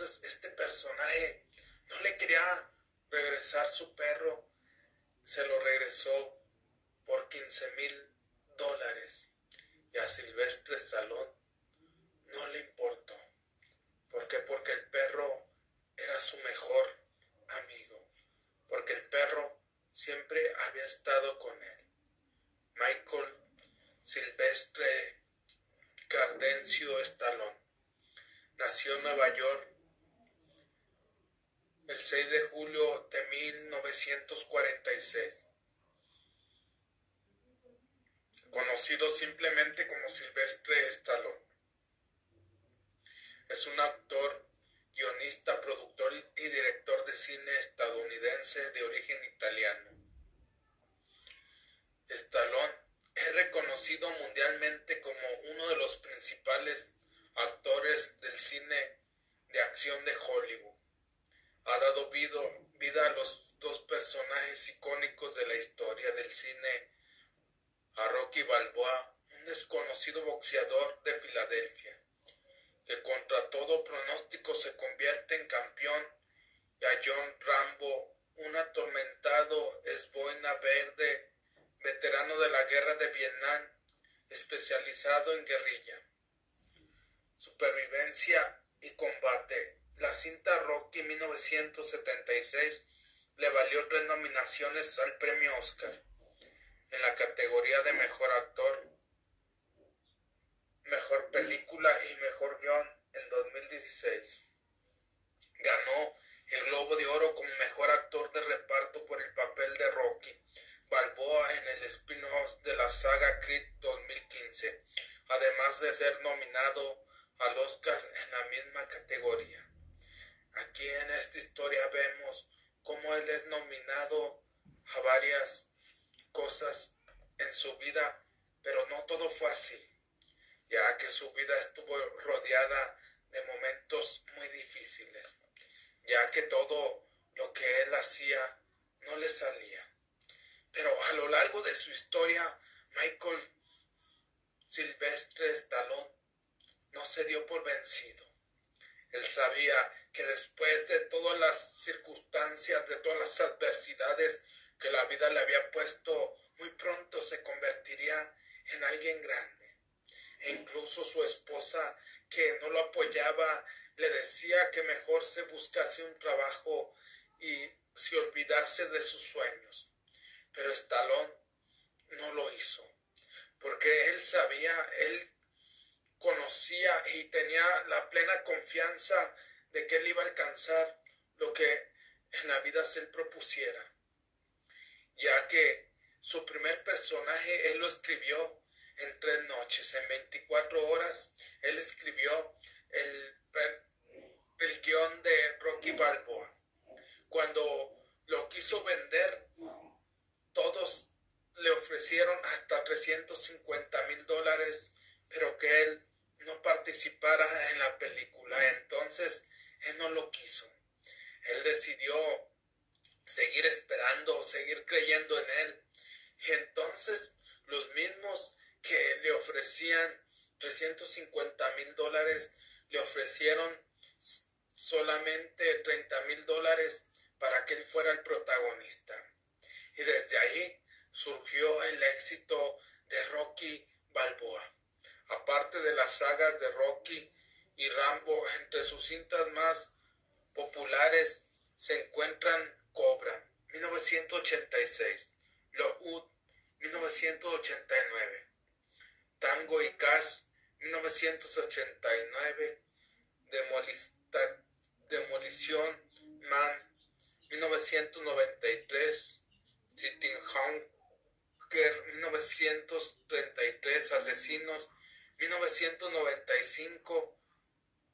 este personaje no le quería regresar su perro, se lo regresó por 15 mil dólares y a Silvestre Salón no le importó. ¿Por qué? Porque el perro era su mejor amigo, porque el perro siempre había estado con él. Michael Silvestre Cardencio Stallone nació en Nueva York el 6 de julio de 1946. Conocido simplemente como Silvestre Stallone. Es un actor, guionista, productor y director de cine estadounidense de origen italiano. Stallone es reconocido mundialmente como uno de los principales actores del cine de acción de Hollywood. Ha dado vida a los dos personajes icónicos de la historia del cine, a Rocky Balboa, un desconocido boxeador de Filadelfia, que contra todo pronóstico se convierte en campeón, y a John Rambo, un atormentado esboina verde, veterano de la guerra de Vietnam, especializado en guerrilla supervivencia y combate. La cinta Rocky 1976 le valió tres nominaciones al premio Oscar en la categoría de mejor actor, mejor película y mejor guion en 2016. Ganó el Globo de Oro como mejor actor de reparto por el papel de Rocky Balboa en el spin-off de la saga Creed 2015, además de ser nominado al Oscar en la misma categoría. Aquí en esta historia vemos cómo él es nominado a varias cosas en su vida, pero no todo fue así, ya que su vida estuvo rodeada de momentos muy difíciles, ya que todo lo que él hacía no le salía. Pero a lo largo de su historia, Michael Silvestre Stallone no se dio por vencido. Él sabía que después de todas las circunstancias, de todas las que la vida le había puesto, muy pronto se convertiría en alguien grande. E incluso su esposa, que no lo apoyaba, le decía que mejor se buscase un trabajo y se olvidase de sus sueños. Pero Estalón no lo hizo, porque él sabía, él conocía y tenía la plena confianza de que él iba a alcanzar lo que en la vida se él propusiera, ya que su primer personaje él lo escribió en tres noches, en 24 horas, él escribió el, el guion de Rocky Balboa. Cuando lo quiso vender, todos le ofrecieron hasta 350 mil dólares, pero que él no participara en la película. Entonces, él no lo quiso. Él decidió seguir esperando, seguir creyendo en él. Entonces, los mismos que le ofrecían 350 mil dólares, le ofrecieron solamente 30 mil dólares para que él fuera el protagonista. Y desde ahí surgió el éxito de Rocky Balboa. Aparte de las sagas de Rocky y Rambo, entre sus cintas más populares se encuentran Cobra, 1986, Loud, 1989, Tango y Cash, 1989, Demolición Man, 1993, Sitting Joker 1933, Asesinos 1995,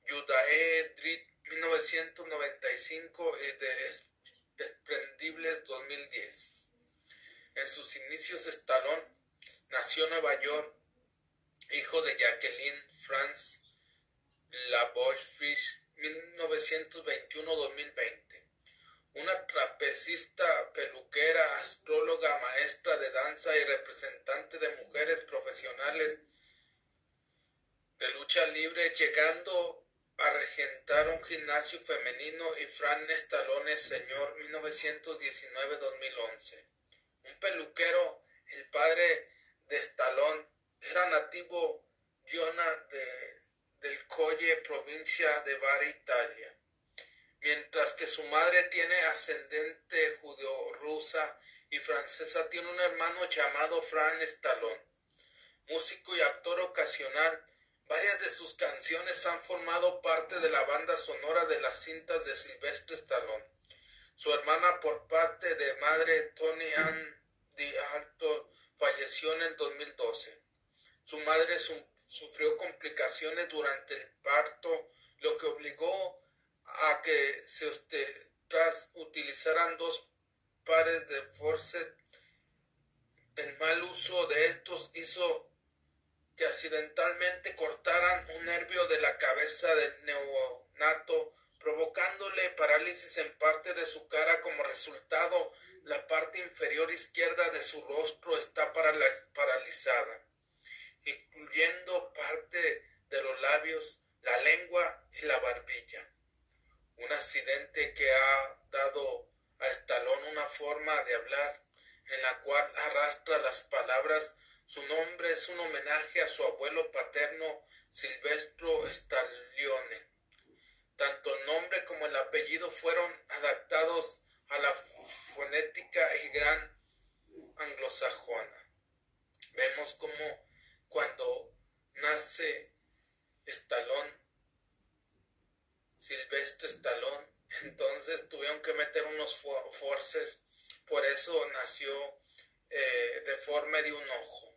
Yudae Drit 1995 y de Desprendibles 2010. En sus inicios Stallone nació en Nueva York, hijo de Jacqueline Franz Fish 1921-2020. Una trapecista, peluquera, astróloga, maestra de danza y representante de mujeres profesionales de lucha libre, llegando a regentar un gimnasio femenino y Fran Stallone Señor 1919-2011. Un peluquero, el padre de Stallone, era nativo Giona de, del Colle, provincia de Bari, Italia. Mientras que su madre tiene ascendente judeo-rusa y francesa, tiene un hermano llamado Fran Stallone, músico y actor ocasional Varias de sus canciones han formado parte de la banda sonora de las cintas de Silvestre Stallone. Su hermana por parte de madre Tony Ann Di Alto falleció en el 2012. Su madre sufrió complicaciones durante el parto, lo que obligó a que se utilizaran dos pares de forceps. El mal uso de estos hizo que accidentalmente cortaran un nervio de la cabeza del neonato, provocándole parálisis en parte de su cara como resultado. La parte inferior izquierda de su rostro está paralizada, incluyendo parte de los labios, la lengua y la barbilla. Un accidente que ha dado a Estalón una forma de hablar en la cual arrastra las palabras su nombre es un homenaje a su abuelo paterno Silvestro Stallone. Tanto el nombre como el apellido fueron adaptados a la fonética y gran anglosajona. Vemos como cuando nace Stallone, Silvestre Stallone, entonces tuvieron que meter unos forces, por eso nació eh, deforme de un ojo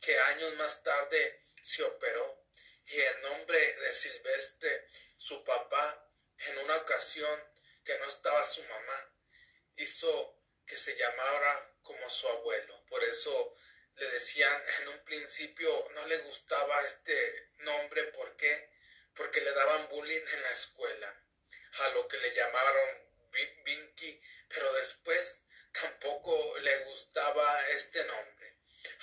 que años más tarde se operó y el nombre de Silvestre, su papá, en una ocasión que no estaba su mamá, hizo que se llamara como su abuelo. Por eso le decían en un principio no le gustaba este nombre, ¿por qué? Porque le daban bullying en la escuela, a lo que le llamaron Vinky, pero después tampoco le gustaba este nombre.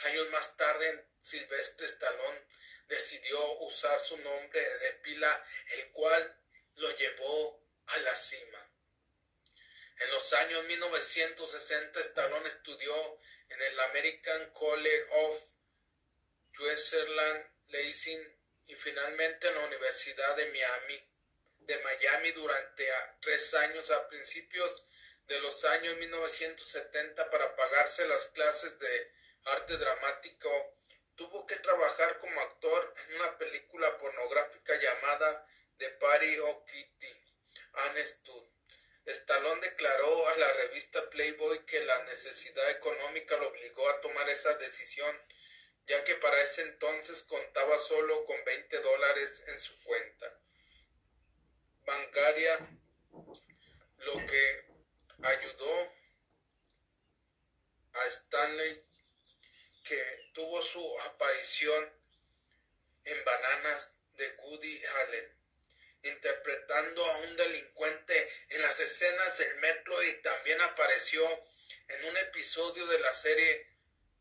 Años más tarde, Silvestre Stallone decidió usar su nombre de pila, el cual lo llevó a la cima. En los años 1960, Stallone estudió en el American College of Switzerland, Lacing y finalmente en la Universidad de Miami, de Miami durante tres años a principios de los años 1970 para pagarse las clases de arte dramático, tuvo que trabajar como actor en una película pornográfica llamada The Party of Kitty Anestud. Stallone declaró a la revista Playboy que la necesidad económica lo obligó a tomar esa decisión, ya que para ese entonces contaba solo con 20 dólares en su cuenta bancaria, lo que ayudó a Stanley tuvo su aparición en Bananas de Woody Allen, interpretando a un delincuente en las escenas del metro y también apareció en un episodio de la serie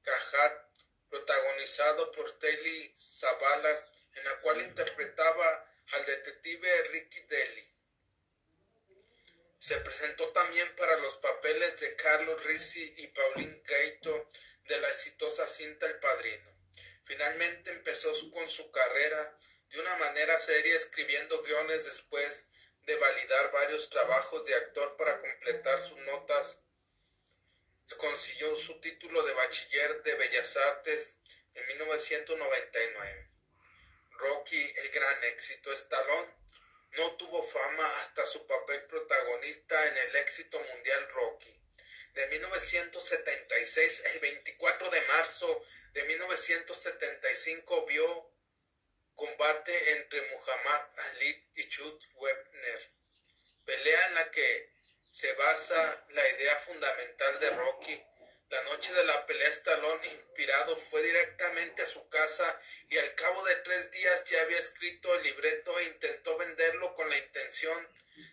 Cajat, protagonizado por Telly Savalas, en la cual interpretaba al detective Ricky Deli. Se presentó también para los papeles de Carlos Rizzi y Pauline Gaito de la exitosa cinta El Padrino. Finalmente empezó con su carrera de una manera seria escribiendo guiones después de validar varios trabajos de actor para completar sus notas. Consiguió su título de bachiller de Bellas Artes en 1999. Rocky, el gran éxito Stallone, no tuvo fama hasta su papel protagonista en el éxito mundial Rocky de 1976, el 24 de marzo de 1975 vio combate entre Muhammad Ali y Chut Webner, pelea en la que se basa la idea fundamental de Rocky. La noche de la pelea Stallone, inspirado, fue directamente a su casa y al cabo de tres días ya había escrito el libreto e intentó venderlo con la intención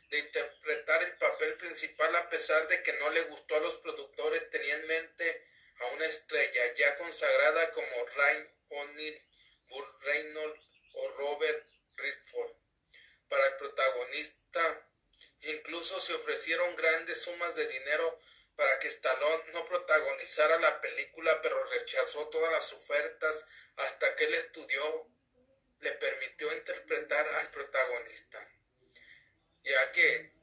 de interpretar el papel principal a pesar de que no le gustó a los productores, tenía en mente a una estrella ya consagrada como Ryan O'Neill, Bull Reynolds o Robert Redford. Para el protagonista, incluso se ofrecieron grandes sumas de dinero para que Stallone no protagonizara la película, pero rechazó todas las ofertas hasta que el estudió le permitió interpretar al protagonista, ya que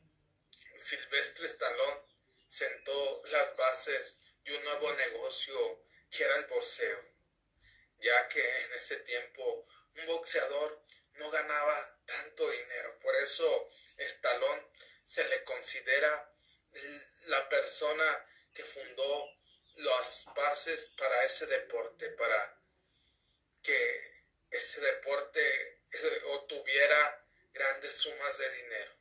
Silvestre Stallone sentó las bases de un nuevo negocio que era el boxeo, ya que en ese tiempo un boxeador no ganaba tanto dinero. Por eso Stallone se le considera la persona que fundó las bases para ese deporte, para que ese deporte eh, obtuviera grandes sumas de dinero.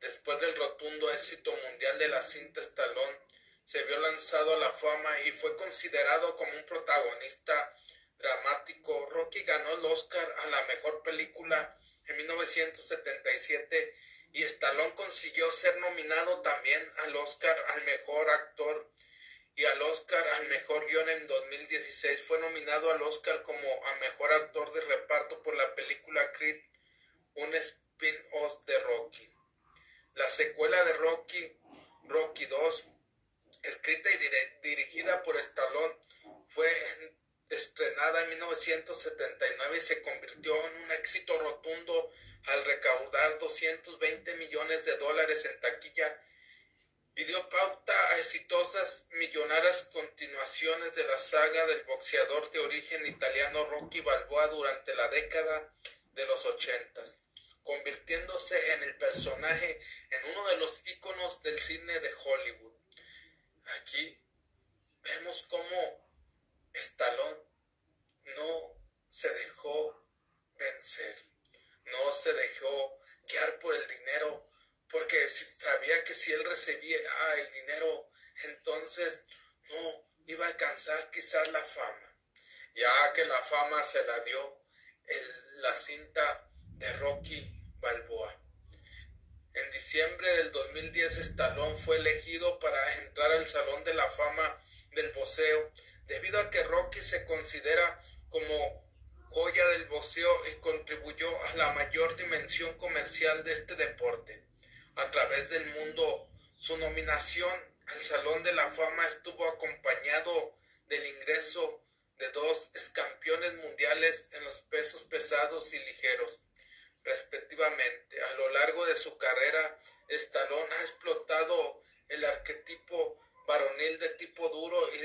Después del rotundo éxito mundial de la cinta Stallone, se vio lanzado a la fama y fue considerado como un protagonista dramático, Rocky ganó el Oscar a la mejor película en 1977 y Stallone consiguió ser nominado también al Oscar al mejor actor y al Oscar al mejor guion en 2016. Fue nominado al Oscar como a mejor actor de reparto por la película Creed, un spin-off de Rocky. La secuela de Rocky, Rocky 2, escrita y dirigida por Stallone, fue estrenada en 1979 y se convirtió en un éxito rotundo al recaudar 220 millones de dólares en taquilla y dio pauta a exitosas millonarias continuaciones de la saga del boxeador de origen italiano Rocky Balboa durante la década de los ochentas, convirtiéndose en el personaje en uno de los íconos del cine de Hollywood. Aquí vemos cómo Stallone no se dejó vencer, no se dejó guiar por el dinero, porque sabía que si él recibía ah, el dinero, entonces no iba a alcanzar quizás la fama, ya que la fama se la dio la cinta de Rocky Balboa. En diciembre del 2010 Stallone fue elegido para entrar al Salón de la Fama del Boxeo debido a que Rocky se considera como joya del boxeo y contribuyó a la mayor dimensión comercial de este deporte. A través del mundo, su nominación al Salón de la Fama estuvo acompañado del ingreso de dos campeones mundiales en los pesos pesados y ligeros, respectivamente. A lo largo de su carrera, Stallone ha explotado el arquetipo varonil de tipo duro y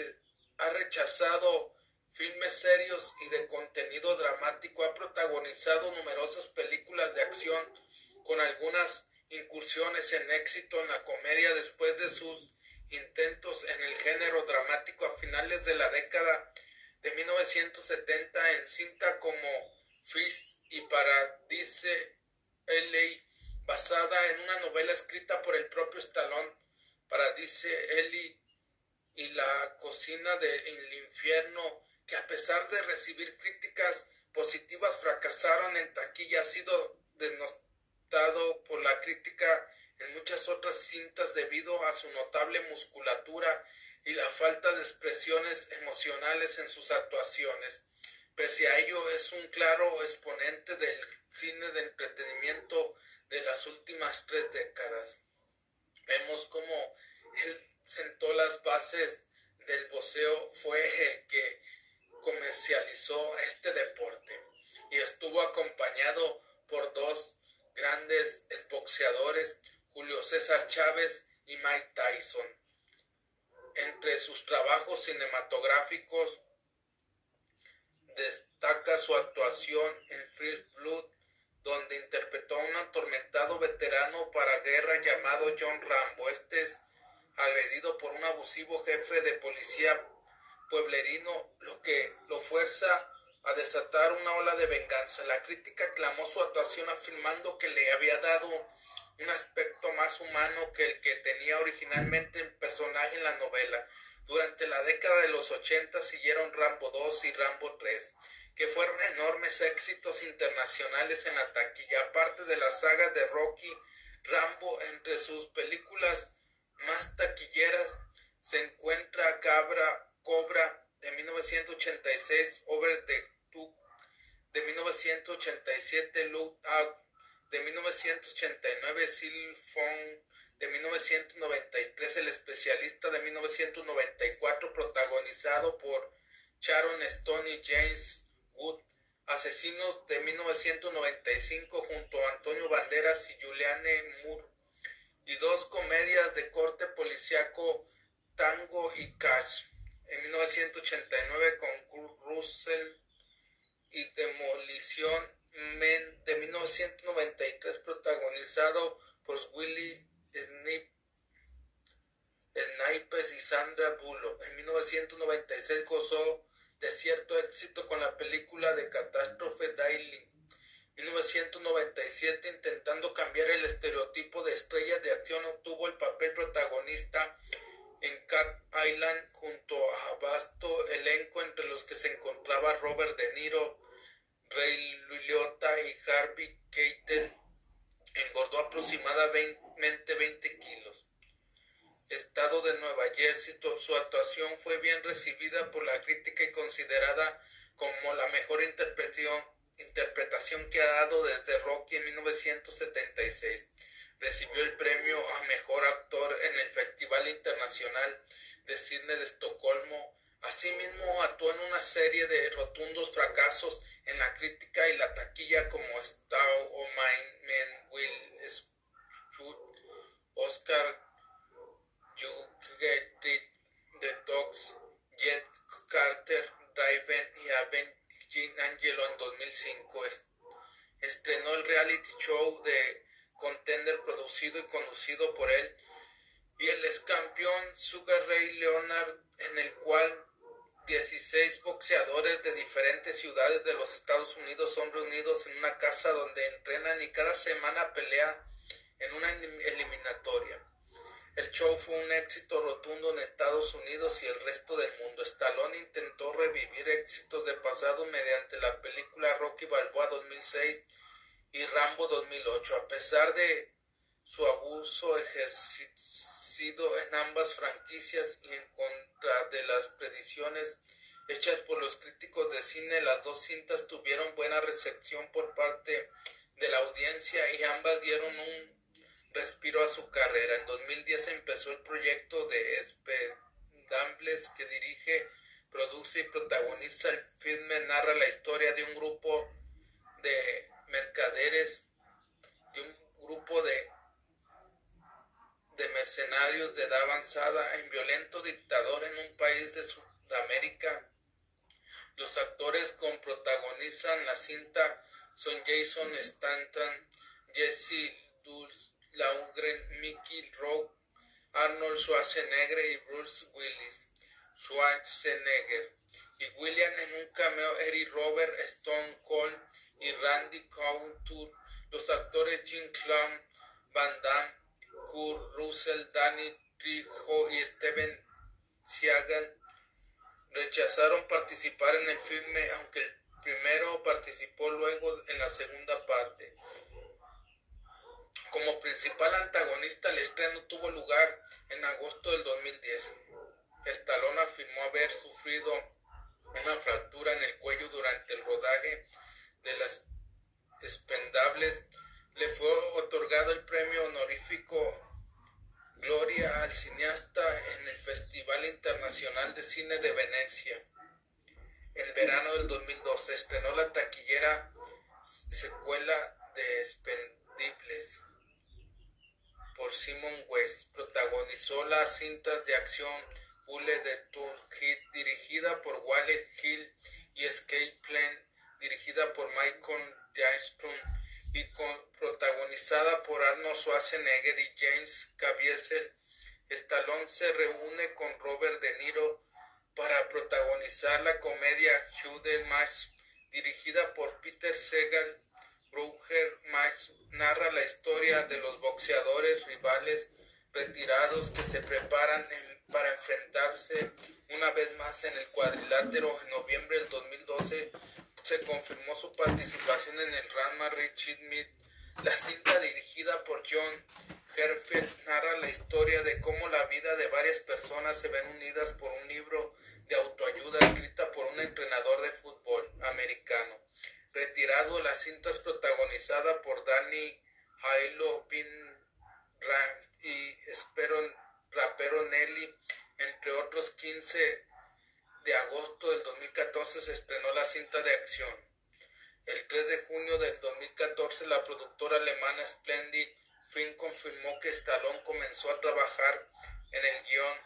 ha rechazado filmes serios y de contenido dramático, ha protagonizado numerosas películas de acción con algunas incursiones en éxito en la comedia después de sus intentos en el género dramático a finales de la década de 1970 en cinta como Fist y Paradise L.A. basada en una novela escrita por el propio Stallone. Paradise L.A y la cocina del infierno, que a pesar de recibir críticas positivas fracasaron en taquilla, ha sido denotado por la crítica en muchas otras cintas debido a su notable musculatura y la falta de expresiones emocionales en sus actuaciones. Pese a ello, es un claro exponente del cine de entretenimiento de las últimas tres décadas. Vemos cómo el sentó las bases del boxeo fue el que comercializó este deporte y estuvo acompañado por dos grandes boxeadores, Julio César Chávez y Mike Tyson. Entre sus trabajos cinematográficos destaca su actuación en First Blood, donde interpretó a un atormentado veterano para guerra llamado John Rambo. Este es agredido por un abusivo jefe de policía pueblerino, lo que lo fuerza a desatar una ola de venganza. La crítica aclamó su actuación afirmando que le había dado un aspecto más humano que el que tenía originalmente el personaje en la novela. Durante la década de los 80 siguieron Rambo 2 y Rambo 3, que fueron enormes éxitos internacionales en la taquilla. Aparte de la saga de Rocky, Rambo, entre sus películas más taquilleras, se encuentra Cabra, Cobra de 1986, Over the de 1987, Look Out de 1989, Sil de 1993, El especialista de 1994, protagonizado por Sharon Stone y James Wood, Asesinos de 1995 junto a Antonio Banderas y Julianne Moore, y dos comedias de corte policiaco Tango y Cash en 1989 con Kurt Russell y Demolición Men de 1993 protagonizado por Willy Snipes y Sandra Bullock. En 1996 gozó de cierto éxito con la película de Catástrofe Daily. 1997 intentando cambiar el estereotipo de estrellas de acción obtuvo el papel protagonista en Cat Island junto a vasto elenco entre los que se encontraba Robert De Niro, Ray Liotta y Harvey Keitel. Engordó aproximadamente 20 kilos. Estado de Nueva Jersey, su actuación fue bien recibida por la crítica y considerada como la mejor interpretación, interpretación que ha dado desde Rocky en 1976 recibió el premio a Mejor Actor en el Festival Internacional de Cine de Estocolmo. Asimismo, actuó en una serie de rotundos fracasos en la crítica y la taquilla como Star o My Men Will Shoot, Oscar You The Dogs, Jet Carter, Driven y Avenging Angelo en 2005. Estrenó el reality show de Contender producido y conducido por él, y el ex campeón Sugar Ray Leonard, en el cual 16 boxeadores de diferentes ciudades de los Estados Unidos son reunidos en una casa donde entrenan y cada semana pelean en una eliminatoria. El show fue un éxito rotundo en Estados Unidos y el resto del mundo. Stallone intentó revivir éxitos de pasado mediante la película Rocky Balboa 2006 y Rambo 2008. A pesar de su abuso ejercido en ambas franquicias y en contra de las predicciones hechas por los críticos de cine, las dos cintas tuvieron buena recepción por parte de la audiencia y ambas dieron un respiro a su carrera. En 2010 empezó el proyecto de Expendables que dirige, produce y protagoniza el filme narra la historia de un grupo de mercaderes de un grupo de, de mercenarios de edad avanzada en violento dictador en un país de Sudamérica. Los actores con protagonizan la cinta son Jason Stanton, Jesse Laugren, Mickey Rowe, Arnold Schwarzenegger y Bruce Willis. Schwarzenegger y William en un cameo Eric Robert Stone Cold y Randy Couture, los actores Jim Clown, Van Damme, Kurt Russell, Danny Trejo y Steven Seagal rechazaron participar en el filme, aunque el primero participó luego en la segunda parte. Como principal antagonista, el estreno tuvo lugar en agosto del 2010. Stallone afirmó haber sufrido una fractura en el cuello durante el rodaje de las expendables le fue otorgado el premio honorífico Gloria al cineasta en el Festival Internacional de Cine de Venecia. En verano del 2012 estrenó la taquillera secuela de Expendibles por Simon West. Protagonizó las cintas de acción Bullet de Tour Hit dirigida por Wally Hill y Escape Plan dirigida por Michael Jackson y protagonizada por Arnold Schwarzenegger y James Caviezel, Stallone se reúne con Robert De Niro para protagonizar la comedia Match dirigida por Peter Segal. Brugger Match narra la historia de los boxeadores rivales retirados que se preparan para enfrentarse una vez más en el cuadrilátero. En noviembre del 2012 se confirmó su participación en el Rama Richard Meet. La cinta dirigida por John Herfield narra la historia de cómo la vida de varias personas se ven unidas por un libro de autoayuda escrita por un entrenador de fútbol americano. Retirado, la cinta es protagonizada por Danny Jailo Bin y Esperon, rapero Nelly, entre otros 15 de agosto del 2014 se estrenó la cinta de acción. El 3 de junio del 2014 la productora alemana Splendid Film confirmó que Stallone comenzó a trabajar en el guion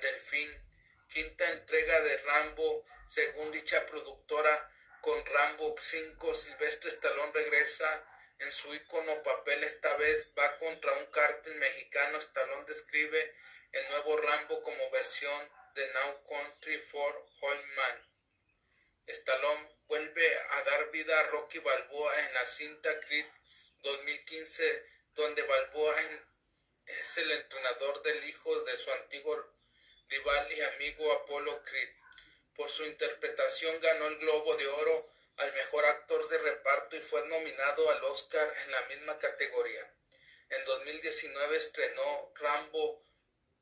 del film quinta entrega de Rambo, según dicha productora, con Rambo 5, Silvestre Stallone regresa en su icono papel esta vez va contra un cártel mexicano. Stallone describe el nuevo Rambo como versión de Now Country for Holman. Stallone vuelve a dar vida a Rocky Balboa en la cinta Creed 2015, donde Balboa es el entrenador del hijo de su antiguo rival y amigo Apollo Creed. Por su interpretación ganó el Globo de Oro al mejor actor de reparto y fue nominado al Oscar en la misma categoría. En 2019 estrenó Rambo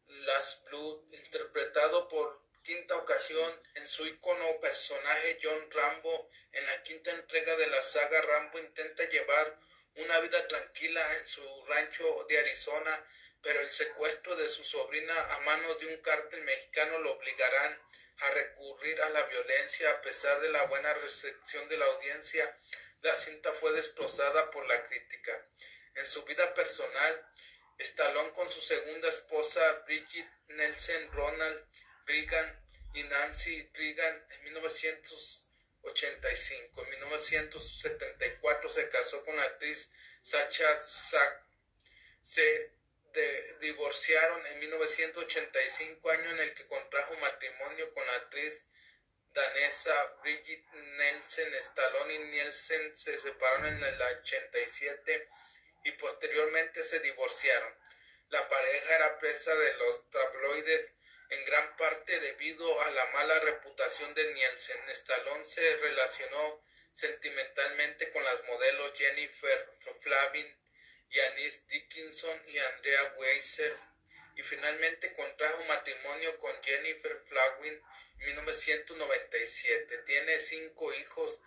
Last Blood, interpretado por quinta ocasión en su icono personaje John Rambo. En la quinta entrega de la saga, Rambo intenta llevar una vida tranquila en su rancho de Arizona, pero el secuestro de su sobrina a manos de un cártel mexicano lo obligarán a recurrir a la violencia a pesar de la buena recepción de la audiencia. La cinta fue destrozada por la crítica. En su vida personal, Stallone con su segunda esposa Bridget Nelson Ronald Reagan y Nancy Reagan en 1985. En 1974 se casó con la actriz Sacha Sack. Se divorciaron en 1985, año en el que contrajo matrimonio con la actriz danesa Brigitte Nelson. Stallone y Nielsen se separaron en el 87 y posteriormente se divorciaron. La pareja era presa de los tabloides en gran parte debido a la mala reputación de Nielsen. Stallone se relacionó sentimentalmente con las modelos Jennifer Flavin Janice Dickinson y Andrea Weiser y finalmente contrajo matrimonio con Jennifer Flagwin en 1997. Tiene cinco hijos,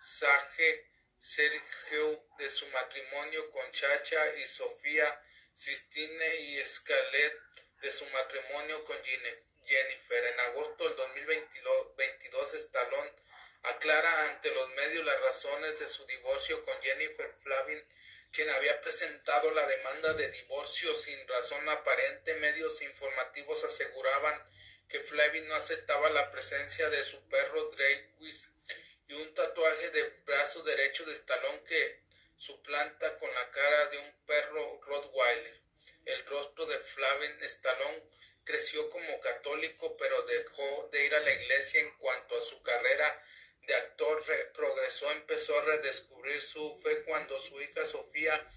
Sage, Sergio de su matrimonio con Chacha y Sofía, Sistine y Scarlett de su matrimonio con Jennifer. En agosto del 2022, Stallone aclara ante los medios las razones de su divorcio con Jennifer Flavin quien había presentado la demanda de divorcio sin razón aparente, medios informativos aseguraban que Flavin no aceptaba la presencia de su perro Drakewis y un tatuaje de brazo derecho de estalón que suplanta con la cara de un perro Rottweiler. El rostro de Flavin Stallone creció como católico, pero dejó de ir a la iglesia en cuanto a su carrera de actor progresó, empezó a redescubrir su fe cuando su hija Sofía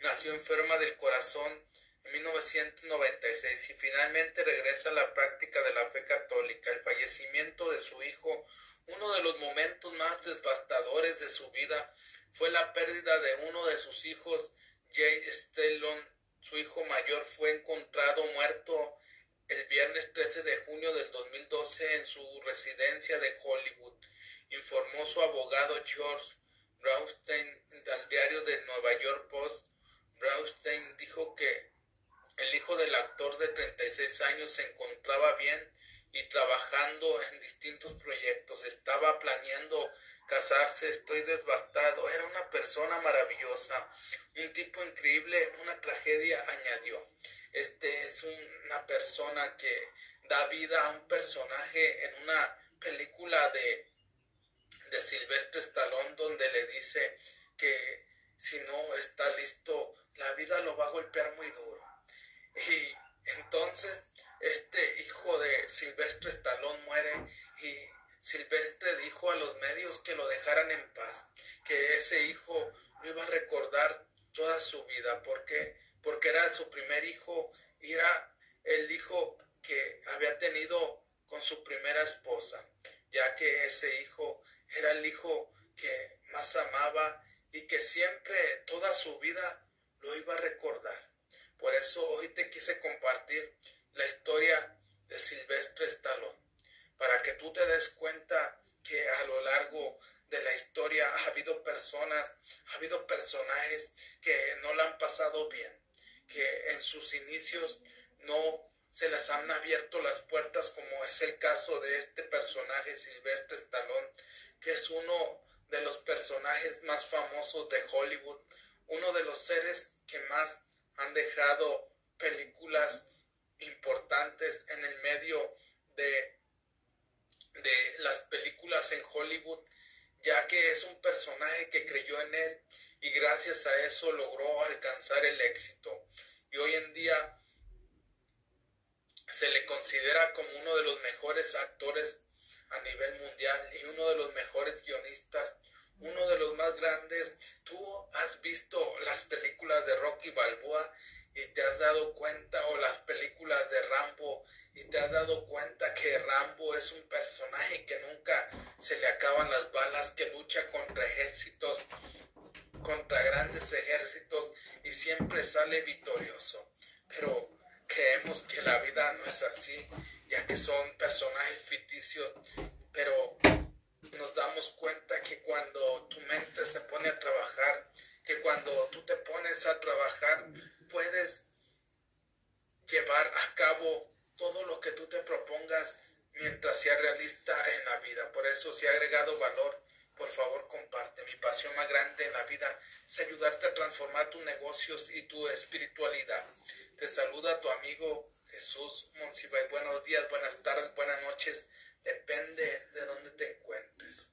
nació enferma del corazón en 1996 y finalmente regresa a la práctica de la fe católica. El fallecimiento de su hijo, uno de los momentos más devastadores de su vida, fue la pérdida de uno de sus hijos, Jay Stellon. Su hijo mayor fue encontrado muerto el viernes 13 de junio del 2012 en su residencia de Hollywood informó su abogado George Braustein al diario de Nueva York Post. Braustein dijo que el hijo del actor de 36 años se encontraba bien y trabajando en distintos proyectos. Estaba planeando casarse, estoy devastado. Era una persona maravillosa, un tipo increíble, una tragedia, añadió. Este es una persona que da vida a un personaje en una película de de Silvestre Stallone donde le dice que si no está listo, la vida lo va a golpear muy duro. Y Entonces, este hijo de Silvestre Estalón muere y Silvestre dijo a los medios que lo dejaran en paz, que ese hijo lo iba a recordar toda su vida. ¿Por qué? Porque era su primer hijo y era el hijo que había tenido con su primera esposa, ya que ese hijo era el hijo que más amaba y que siempre, toda su vida, lo iba a recordar. Por eso hoy te quise compartir la historia de Silvestre Stallone, para que tú te des cuenta que a lo largo de la historia ha habido personas, ha habido personajes que no la han pasado bien, que en sus inicios no se les han abierto las puertas como es el caso de este personaje Silvestre Stallone, que es uno de los personajes más famosos de Hollywood, uno de los seres que más han dejado películas importantes en el medio de, de las películas en Hollywood, ya que es un personaje que creyó en él y gracias a eso logró alcanzar el éxito. Y hoy en día se le considera como uno de los mejores actores a nivel mundial y uno de los mejores guionistas, uno de los más grandes. Tú has visto las películas de Rocky Balboa y te has dado cuenta, o las películas te has dado cuenta que Rambo es un personaje que nunca se le acaban las balas, que lucha contra ejércitos, contra grandes ejércitos y siempre sale victorioso. Pero creemos que la vida no es así, ya que son personajes ficticios, pero nos damos cuenta que cuando tu mente se pone a trabajar, que cuando tú te pones a trabajar, puedes llevar a cabo todo lo que tú te propongas mientras sea realista en la vida. Por eso, si ha agregado valor, por favor comparte. Mi pasión más grande en la vida es ayudarte a transformar tus negocios y tu espiritualidad. Te saluda tu amigo Jesús Monsibay. Buenos días, buenas tardes, buenas noches. Depende de dónde te encuentres.